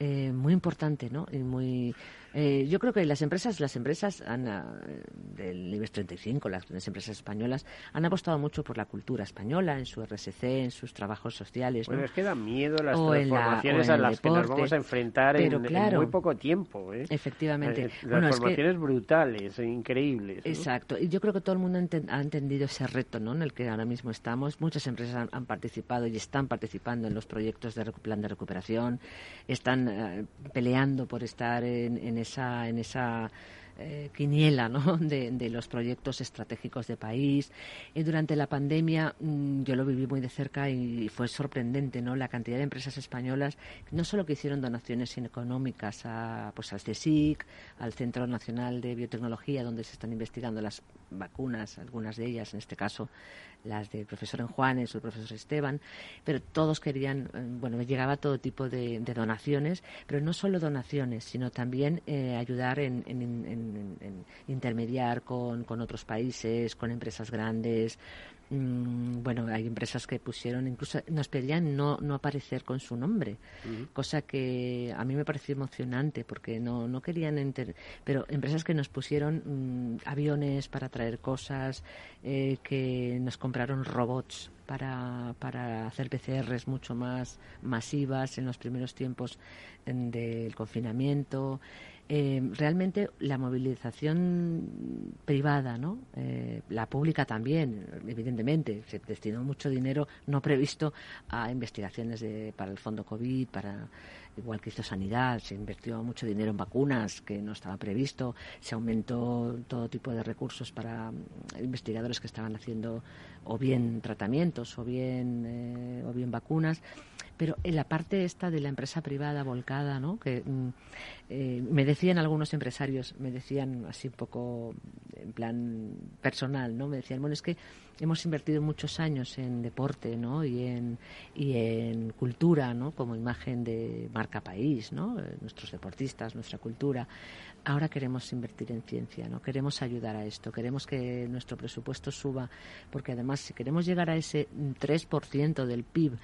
eh, muy importante, ¿no? Y muy eh, yo creo que las empresas, las empresas han, ah, del IBEX 35, las grandes empresas españolas, han apostado mucho por la cultura española, en su RSC, en sus trabajos sociales. Bueno, es que da miedo las transformaciones a las que nos vamos a enfrentar en, muy poco tiempo. ¿eh? Efectivamente. Eh, transformaciones brutales, e increíbles. Exacto. Y yo creo que todo el mundo ha entendido ese reto ¿no? en el que ahora mismo estamos. Muchas empresas han, participado y están participando en los proyectos de plan de recuperación, están peleando por estar en, en esa, en esa eh, quiniela ¿no? de, los proyectos estratégicos de país. y durante la pandemia mm, yo lo viví muy de cerca y, fue sorprendente ¿no? la cantidad de empresas españolas, no solo que hicieron donaciones económicas a, pues, al CSIC, al Centro Nacional de Biotecnología, donde se están investigando las vacunas, algunas de ellas, en este caso las del profesor Enjuanes o el profesor Esteban, pero todos querían, eh, bueno, me llegaba todo tipo de, donaciones, pero no solo donaciones, sino también eh, ayudar en, intermediar con, con otros países, con empresas grandes, Mm, bueno, hay empresas que pusieron, incluso nos pedían no, no aparecer con su nombre, cosa que a mí me pareció emocionante porque no, no querían, enter pero empresas que nos pusieron mm, aviones para traer cosas, eh, que nos compraron robots para, para hacer PCRs mucho más masivas en los primeros tiempos del confinamiento. Eh, realmente la movilización privada, ¿no? Eh, la pública también, evidentemente, se destinó mucho dinero no previsto a investigaciones de, para el fondo COVID, para igual que hizo sanidad, se invirtió mucho dinero en vacunas que no estaba previsto, se aumentó todo tipo de recursos para mm, investigadores que estaban haciendo o bien tratamientos o bien eh, o bien vacunas pero en la parte esta de la empresa privada volcada, ¿no? Que mm, eh, me decían algunos empresarios, me decían así un poco en plan personal, ¿no? Me decían, bueno, es que hemos invertido muchos años en deporte, ¿no? Y en, y en cultura, ¿no? Como imagen de marca país, ¿no? Eh, nuestros deportistas, nuestra cultura ahora queremos invertir en ciencia, ¿no? Queremos ayudar a esto, queremos que nuestro presupuesto suba, porque además si queremos llegar a ese 3% del PIB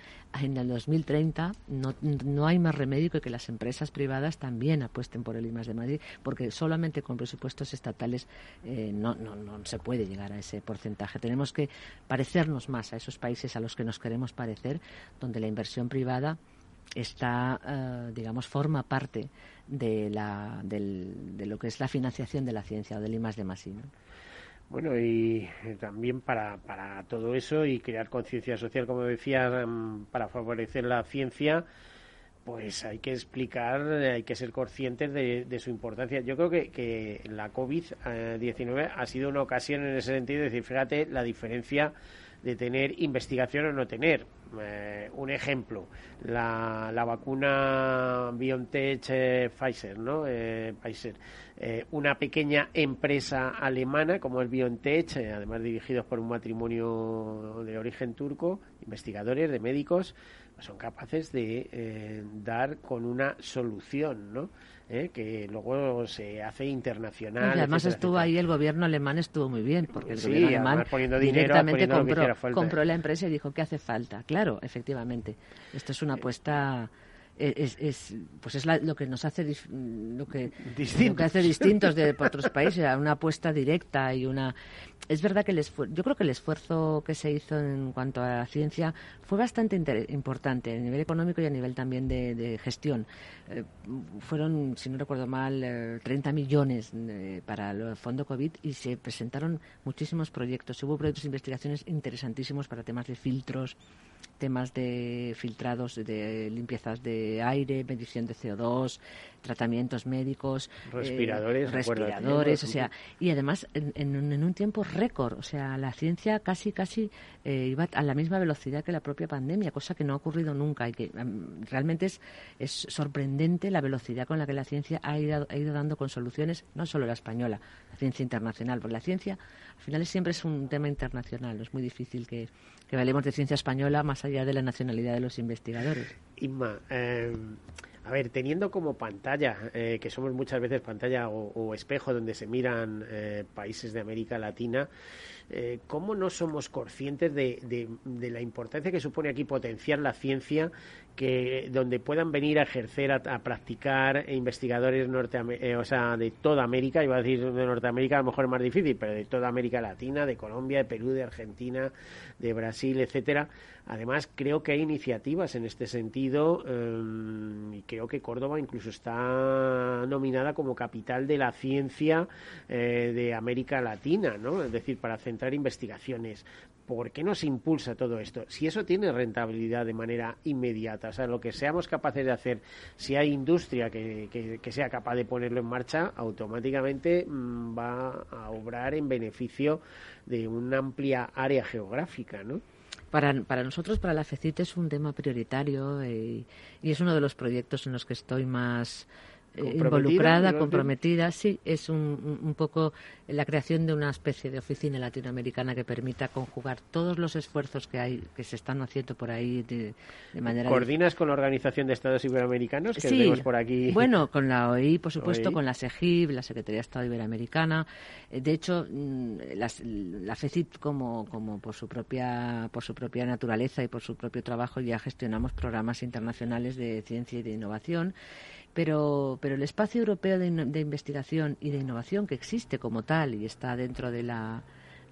en el 2030, no, no hay más remedio que que las empresas privadas también apuesten por el I de Madrid, porque solamente con presupuestos estatales eh, no, no, no se puede llegar a ese porcentaje. Tenemos parecernos más a esos países a los que nos queremos parecer, donde la inversión privada está, eh, digamos, forma parte de, la, de lo que es la financiación de la ciencia o del I de Masí. Bueno, y también para, para todo eso y crear conciencia social, como decía, mm, para favorecer la ciencia, pues hay que explicar, hay que ser conscientes de, su importancia. Yo creo que, que la COVID-19 ha sido una ocasión en ese sentido de decir, fíjate la diferencia de tener investigación o no tener. Eh, un ejemplo, la, la vacuna BioNTech eh, ¿no? Eh, Pfizer. Una pequeña empresa alemana como es BioNTech, además dirigidos por un matrimonio de origen turco, investigadores, de médicos, son capaces de dar con una solución, ¿no? ¿eh? que luego se hace internacional. además estuvo ahí el gobierno alemán estuvo muy bien, porque el gobierno alemán directamente compró, la empresa y dijo que hace falta. Claro, efectivamente. Esto es una apuesta es, es, pues es lo que nos hace lo que, lo que hace distintos de otros países una apuesta directa y una es verdad que el yo creo que el esfuerzo que se hizo en cuanto a la ciencia fue bastante importante a nivel económico y a nivel también de, gestión. Eh, fueron si no recuerdo mal 30 eh, millones eh, para el fondo covid y se presentaron muchísimos proyectos. Hubo proyectos de investigaciones interesantísimos para temas de filtros temas de filtrados, de limpiezas de aire, medición de CO2, tratamientos médicos, respiradores, eh, respiradores, o sea, y además en, un tiempo récord, o sea, la ciencia casi casi eh, iba a la misma velocidad que la propia pandemia, cosa que no ha ocurrido nunca y que em, realmente es, es sorprendente la velocidad con la que la ciencia ha ido, ha ido dando con soluciones, no solo la española, la ciencia internacional, porque la ciencia al final siempre es un tema internacional, es muy difícil que que valemos de ciencia española más allá de la nacionalidad de los investigadores. Inma, eh, a ver, teniendo como pantalla, eh, que somos muchas veces pantalla o, espejo donde se miran eh, países de América Latina, eh, ¿cómo no somos conscientes de, la importancia que supone aquí potenciar la ciencia, que donde puedan venir a ejercer, a, practicar investigadores eh, o sea, de toda América, iba a decir de Norteamérica a lo mejor es más difícil, pero de toda América Latina, de Colombia, de Perú, de Argentina, de Brasil, etcétera. Además, creo que hay iniciativas en este sentido eh, y creo que Córdoba incluso está nominada como capital de la ciencia de América Latina, ¿no? Es decir, para centrar investigaciones. ¿Por qué no se impulsa todo esto? Si eso tiene rentabilidad de manera inmediata, o sea, lo que seamos capaces de hacer, si hay industria que, que, sea capaz de ponerlo en marcha, automáticamente mm, va a obrar en beneficio de una amplia área geográfica, ¿no? Para, para, nosotros, para la FECIT, es un tema prioritario eh, y es uno de los proyectos en los que estoy más eh, involucrada, comprometida. Sí, es un, un, poco la creación de una especie de oficina latinoamericana que permita conjugar todos los esfuerzos que hay, que se están haciendo por ahí de, manera. ¿Coordinas con la Organización de Estados Iberoamericanos que sí, por aquí? Bueno, con la OI, por supuesto, con la SEGIB, la Secretaría de Estado Iberoamericana. Eh, de hecho, mm, la FECIT, como, como por su propia por su propia naturaleza y por su propio trabajo, ya gestionamos programas internacionales de ciencia y de innovación pero, pero el espacio europeo de, investigación y de innovación que existe como tal y está dentro de la,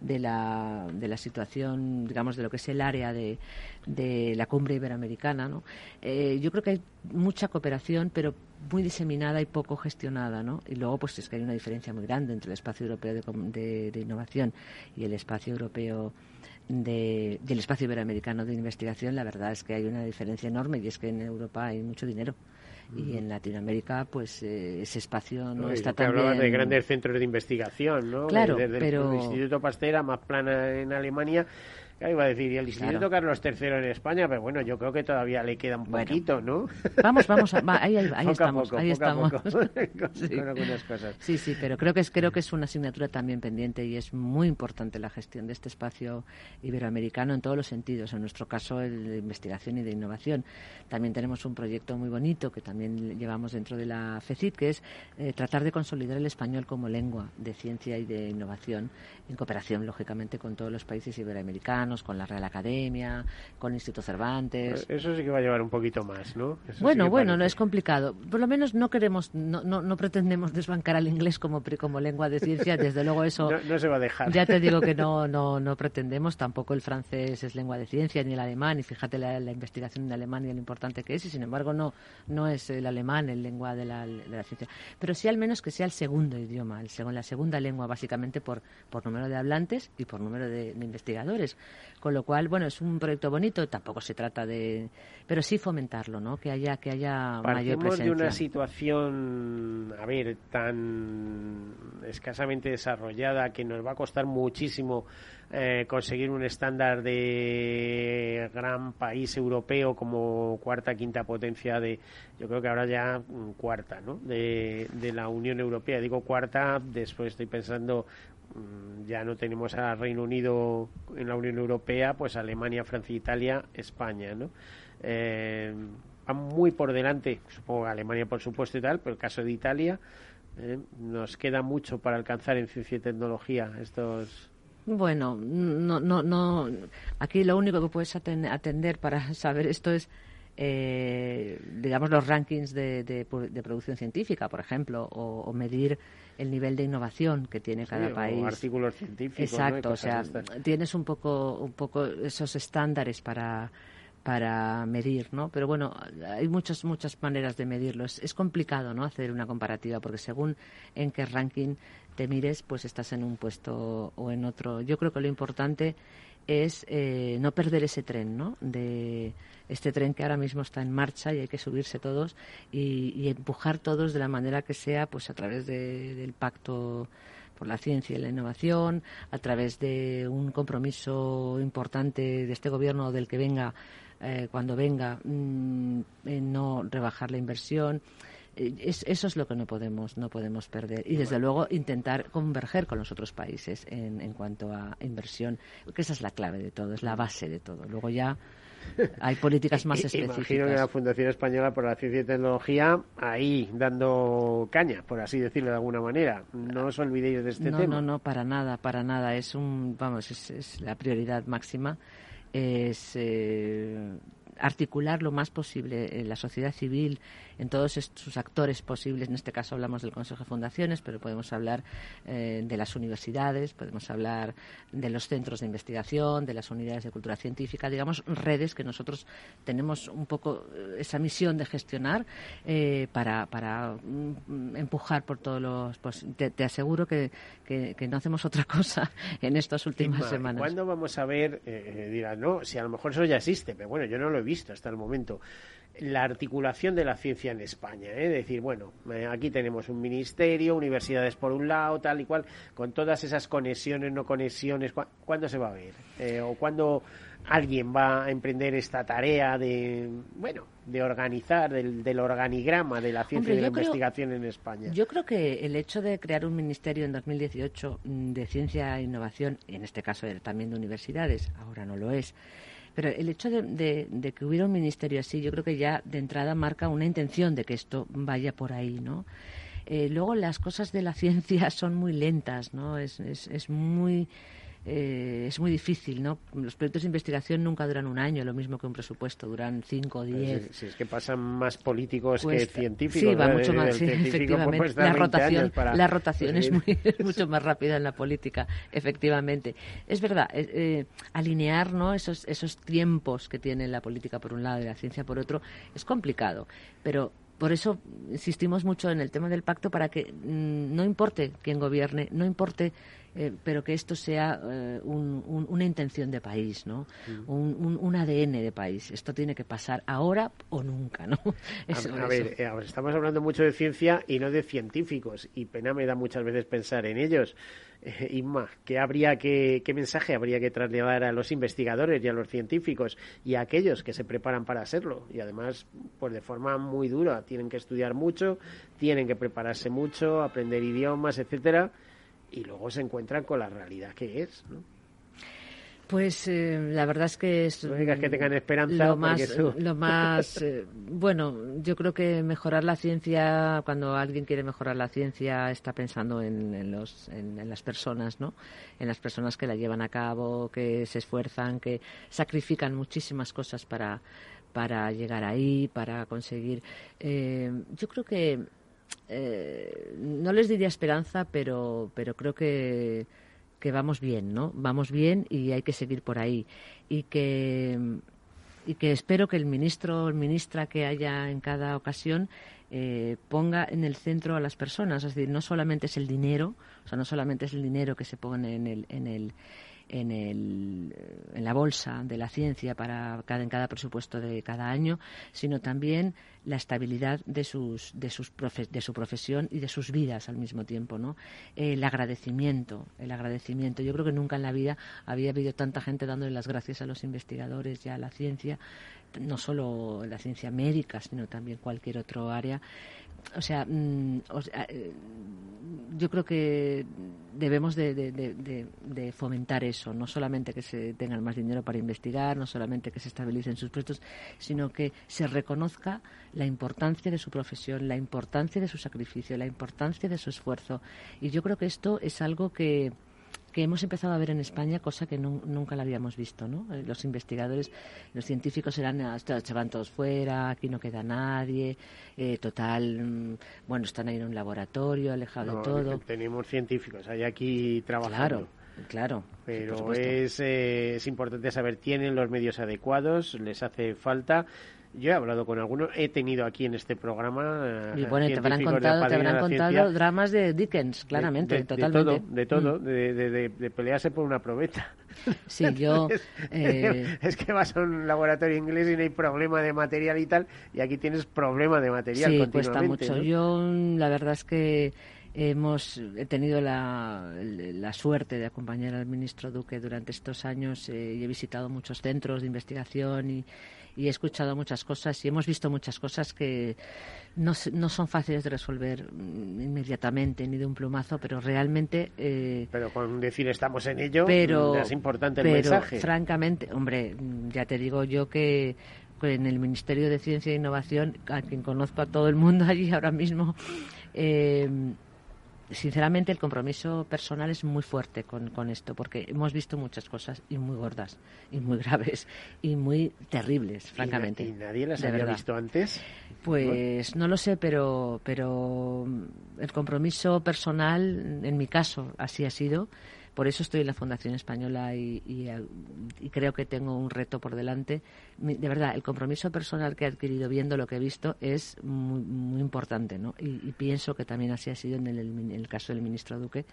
de la, de la situación, digamos, de lo que es el área de, de la cumbre iberoamericana, ¿no? Eh, yo creo que hay mucha cooperación, pero muy diseminada y poco gestionada, ¿no? Y luego, pues es que hay una diferencia muy grande entre el espacio europeo de, de, innovación y el espacio europeo de, del espacio iberoamericano de investigación. La verdad es que hay una diferencia enorme y es que en Europa hay mucho dinero y en Latinoamérica pues eh, ese espacio no, está tan hablabas de grandes centros de investigación, ¿no? Claro, Desde pero... el Instituto Pasteur más plana en Alemania iba a decir, y el Instituto Carlos III en España, pero bueno, yo creo que todavía le queda un poquito, ¿no? Vamos, vamos, ahí, estamos, ahí estamos. sí. algunas cosas. sí, sí, pero creo que es creo que es una asignatura también pendiente y es muy importante la gestión de este espacio iberoamericano en todos los sentidos. En nuestro caso, el de investigación y de innovación. También tenemos un proyecto muy bonito que también llevamos dentro de la FECIT, que es eh, tratar de consolidar el español como lengua de ciencia y de innovación en cooperación, lógicamente, con todos los países iberoamericanos, con la Real Academia, con el Instituto Cervantes. Eso sí que va a llevar un poquito más, ¿no? bueno, bueno, no es complicado. Por lo menos no queremos, no, no, no pretendemos desbancar al inglés como, como lengua de ciencia. Desde luego eso... no, se va a dejar. Ya te digo que no, no, no pretendemos. Tampoco el francés es lengua de ciencia, ni el alemán. Y fíjate la, investigación en alemán y lo importante que es. Y sin embargo no, no es el alemán el lengua de la, de la ciencia. Pero sí al menos que sea el segundo idioma, el, la segunda lengua, básicamente por, por número de hablantes y por número de, investigadores. Con lo cual, bueno, es un proyecto bonito, tampoco se trata de... Pero sí fomentarlo, ¿no? Que haya, que haya mayor presencia. de una situación, a ver, tan escasamente desarrollada que nos va a costar muchísimo eh, conseguir un estándar de gran país europeo como cuarta, quinta potencia de, yo creo que ahora ya mm, cuarta, ¿no? De, de la Unión Europea. Digo cuarta, después estoy pensando mm, ya no tenemos a Reino Unido en la Unión Europea, pues Alemania, Francia, Italia, España, ¿no? Eh, van muy por delante, supongo Alemania por supuesto y tal, pero el caso de Italia eh, nos queda mucho para alcanzar en ciencia y tecnología estos bueno, no, no, no. Aquí lo único que puedes atender para saber esto es, eh, digamos, los rankings de, de, producción científica, por ejemplo, o, medir el nivel de innovación que tiene cada país. O artículos científicos. Exacto, o sea, tienes un poco, un poco esos estándares para para medir, ¿no? Pero bueno, hay muchas muchas maneras de medirlo. Es, es, complicado, ¿no? Hacer una comparativa porque según en qué ranking te mires, pues estás en un puesto o en otro. Yo creo que lo importante es eh, no perder ese tren, ¿no? De este tren que ahora mismo está en marcha y hay que subirse todos y, empujar todos de la manera que sea, pues a través del pacto por la ciencia y la innovación, a través de un compromiso importante de este gobierno o del que venga eh, cuando venga, mm, no rebajar la inversión. Eh, eso es lo que no podemos, no podemos perder. Y desde luego intentar converger con los otros países en, en cuanto a inversión, que esa es la clave de todo, es la base de todo. Luego ya hay políticas más específicas. Imagino que la Fundación Española por la Ciencia y Tecnología ahí dando caña, por así decirlo de alguna manera. No os olvidéis de este no, tema. No, no, para nada, para nada. Es un, vamos, es, es la prioridad máxima es eh, articular lo más posible la sociedad civil en todos sus actores posibles. En este caso hablamos del Consejo de Fundaciones, pero podemos hablar eh, de las universidades, podemos hablar de los centros de investigación, de las unidades de cultura científica, digamos, redes que nosotros tenemos un poco eh, esa misión de gestionar eh, para, para mm, empujar por todos los... Pues, te, aseguro que, que, no hacemos otra cosa en estas últimas semanas. ¿Cuándo vamos a ver, dirán, no, si a lo mejor eso ya existe, pero bueno, yo no lo he visto hasta el momento la articulación de la ciencia en España. ¿eh? Decir, bueno, eh, aquí tenemos un ministerio, universidades por un lado, tal y cual, con todas esas conexiones, no conexiones. ¿Cuándo se va a ver? Eh, ¿O cuándo alguien va a emprender esta tarea de, bueno, de organizar, del, organigrama de la ciencia y de la investigación en España? Yo creo que el hecho de crear un ministerio en 2018 mm, de ciencia e innovación, en este caso también de universidades, ahora no lo es, pero el hecho de, que hubiera un ministerio así, yo creo que ya de entrada marca una intención de que esto vaya por ahí, ¿no? Eh, luego las cosas de la ciencia son muy lentas, ¿no? Es, es, es muy eh, es muy difícil, ¿no? Los proyectos de investigación nunca duran un año, lo mismo que un presupuesto, duran cinco o pues diez. Si, es que pasan más políticos que pues, científicos. Sí, va mucho más, sí, efectivamente. La rotación, la rotación es, muy, mucho más rápida en la política, efectivamente. Es verdad, eh, eh, alinear ¿no? esos, esos tiempos que tiene la política por un lado y la ciencia por otro es complicado, pero por eso insistimos mucho en el tema del pacto para que mm, no importe quién gobierne, no importe eh, pero que esto sea eh, una intención de país, ¿no? Mm. Un, ADN de país. Esto tiene que pasar ahora o nunca, ¿no? a, ver, eh, estamos hablando mucho de ciencia y no de científicos, y pena me da muchas veces pensar en ellos. Inma, ¿qué, habría que, ¿qué mensaje habría que trasladar a los investigadores y a los científicos y a aquellos que se preparan para hacerlo? Y además, pues de forma muy dura, tienen que estudiar mucho, tienen que prepararse mucho, aprender idiomas, etcétera y luego se encuentran con la realidad que es, ¿no? Pues eh, la verdad es que es no que tengan esperanza lo más, lo más eh, bueno yo creo que mejorar la ciencia cuando alguien quiere mejorar la ciencia está pensando en, los en, las personas no en las personas que la llevan a cabo que se esfuerzan que sacrifican muchísimas cosas para para llegar ahí para conseguir eh, yo creo que eh, no les diría esperanza, pero, pero creo que, que vamos bien, ¿no? Vamos bien y hay que seguir por ahí. Y que, y que espero que el ministro o ministra que haya en cada ocasión eh, ponga en el centro a las personas. Es decir, no solamente es el dinero, o sea, no solamente es el dinero que se pone en el, en el, en, el, en la bolsa de la ciencia para cada, en cada presupuesto de cada año, sino también la estabilidad de, sus, de, sus de su profesión y de sus vidas al mismo tiempo. ¿no? El agradecimiento, el agradecimiento. Yo creo que nunca en la vida había habido tanta gente dándole las gracias a los investigadores y a la ciencia, no solo la ciencia médica, sino también cualquier otro área o sea, mm, eh, yo creo que debemos de, fomentar eso, no solamente que se tengan más dinero para investigar, no solamente que se estabilicen sus puestos, sino que se reconozca la importancia de su profesión, la importancia de su sacrificio, la importancia de su esfuerzo. Y yo creo que esto es algo que, que hemos empezado a ver en España, cosa que nunca la habíamos visto, ¿no? Eh, los investigadores, los científicos eran, ah, se van todos fuera, aquí no queda nadie, eh, total, mm, bueno, están ahí en un laboratorio, alejado de todo. Tenemos científicos, hay aquí trabajando. Claro, claro. Pero es, eh, es importante saber, ¿tienen los medios adecuados? ¿Les hace falta? Yo he hablado con algunos, he tenido aquí en este programa. Y bueno, te habrán contado, te habrán contado dramas de Dickens, claramente, totalmente. De todo, de todo, mm. de, pelearse por una probeta. Sí, yo. Eh, es que vas a un laboratorio inglés y no hay problema de material y tal, y aquí tienes problema de material. Sí, cuesta mucho. Yo, la verdad es que hemos he tenido la, la, suerte de acompañar al ministro Duque durante estos años eh, y he visitado muchos centros de investigación y y he escuchado muchas cosas y hemos visto muchas cosas que no, no son fáciles de resolver mm, inmediatamente ni de un plumazo, pero realmente. Eh, pero con decir estamos en ello, pero, es importante el pero, mensaje. Francamente, hombre, ya te digo yo que en el Ministerio de Ciencia e Innovación, a quien conozco a todo el mundo allí ahora mismo, eh, sinceramente el compromiso personal es muy fuerte con, con, esto, porque hemos visto muchas cosas y muy gordas, y muy graves, y muy terribles, francamente. ¿Y, nadie las había visto antes? Pues no lo sé, pero, pero el compromiso personal, en mi caso, así ha sido. Por eso estoy en la Fundación Española y, creo que tengo un reto por delante. De verdad, el compromiso personal que he adquirido viendo lo que he visto es muy, importante, ¿no? Y, pienso que también así ha sido en el, caso del ministro Duque,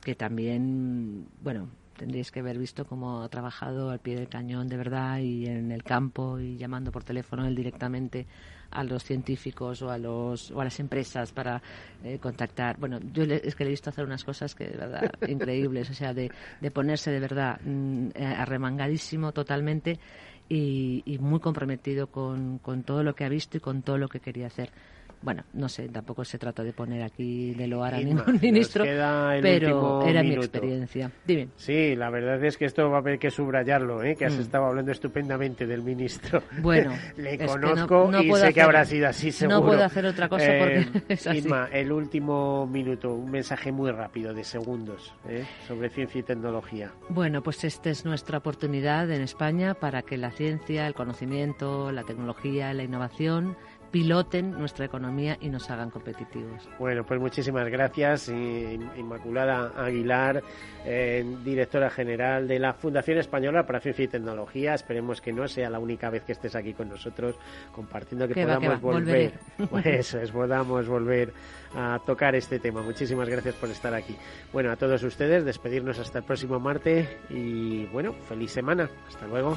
que también, bueno, tendríais que haber visto cómo ha trabajado al pie del cañón de verdad y en el campo y llamando por teléfono él directamente a los científicos o a los o a las empresas para eh, contactar. Bueno, yo es que le he visto hacer unas cosas que de verdad increíbles, o sea, de, de ponerse de verdad mm, eh, arremangadísimo totalmente y, y muy comprometido con, con todo lo que ha visto y con todo lo que quería hacer bueno, no sé, tampoco se trata de poner aquí de loar a ningún ministro, pero era mi experiencia. Dime. Sí, la verdad es que esto va a haber que subrayarlo, ¿eh? que has mm. estado hablando estupendamente del ministro. Bueno, le conozco y sé que habrá sido así seguro. No puedo hacer otra cosa porque eh, es así. Inma, el último minuto, un mensaje muy rápido de segundos ¿eh? sobre ciencia y tecnología. Bueno, pues esta es nuestra oportunidad en España para que la ciencia, el conocimiento, la tecnología, la innovación piloten nuestra economía y nos hagan competitivos. Bueno, pues muchísimas gracias, Inmaculada Aguilar, eh, directora general de la Fundación Española para Ciencia y Tecnología. Esperemos que no sea la única vez que estés aquí con nosotros compartiendo, que podamos volver, pues es, podamos volver a tocar este tema. Muchísimas gracias por estar aquí. Bueno, a todos ustedes, despedirnos hasta el próximo martes y bueno, feliz semana. Hasta luego.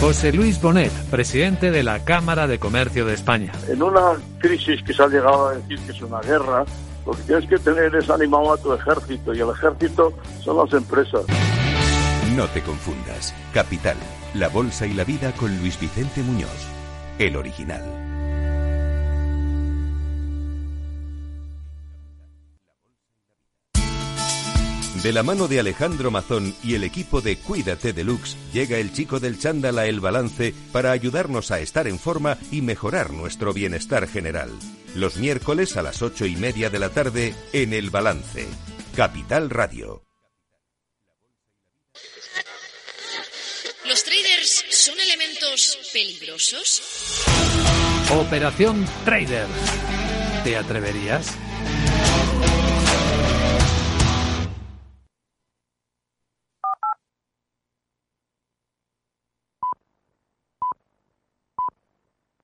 José Luis Bonet, presidente de la Cámara de Comercio de España. En una crisis que se ha llegado a decir que es una guerra, lo que tienes que tener es animado a tu ejército y el ejército son las empresas. No te confundas. Capital, la bolsa y la vida con Luis Vicente Muñoz, el original. De la mano de Alejandro Mazón y el equipo de Cuídate Deluxe, llega el chico del chándal a El Balance para ayudarnos a estar en forma y mejorar nuestro bienestar general. Los miércoles a las ocho y media de la tarde en El Balance. Capital Radio. ¿Los traders son elementos peligrosos? Operación Trader. ¿Te atreverías?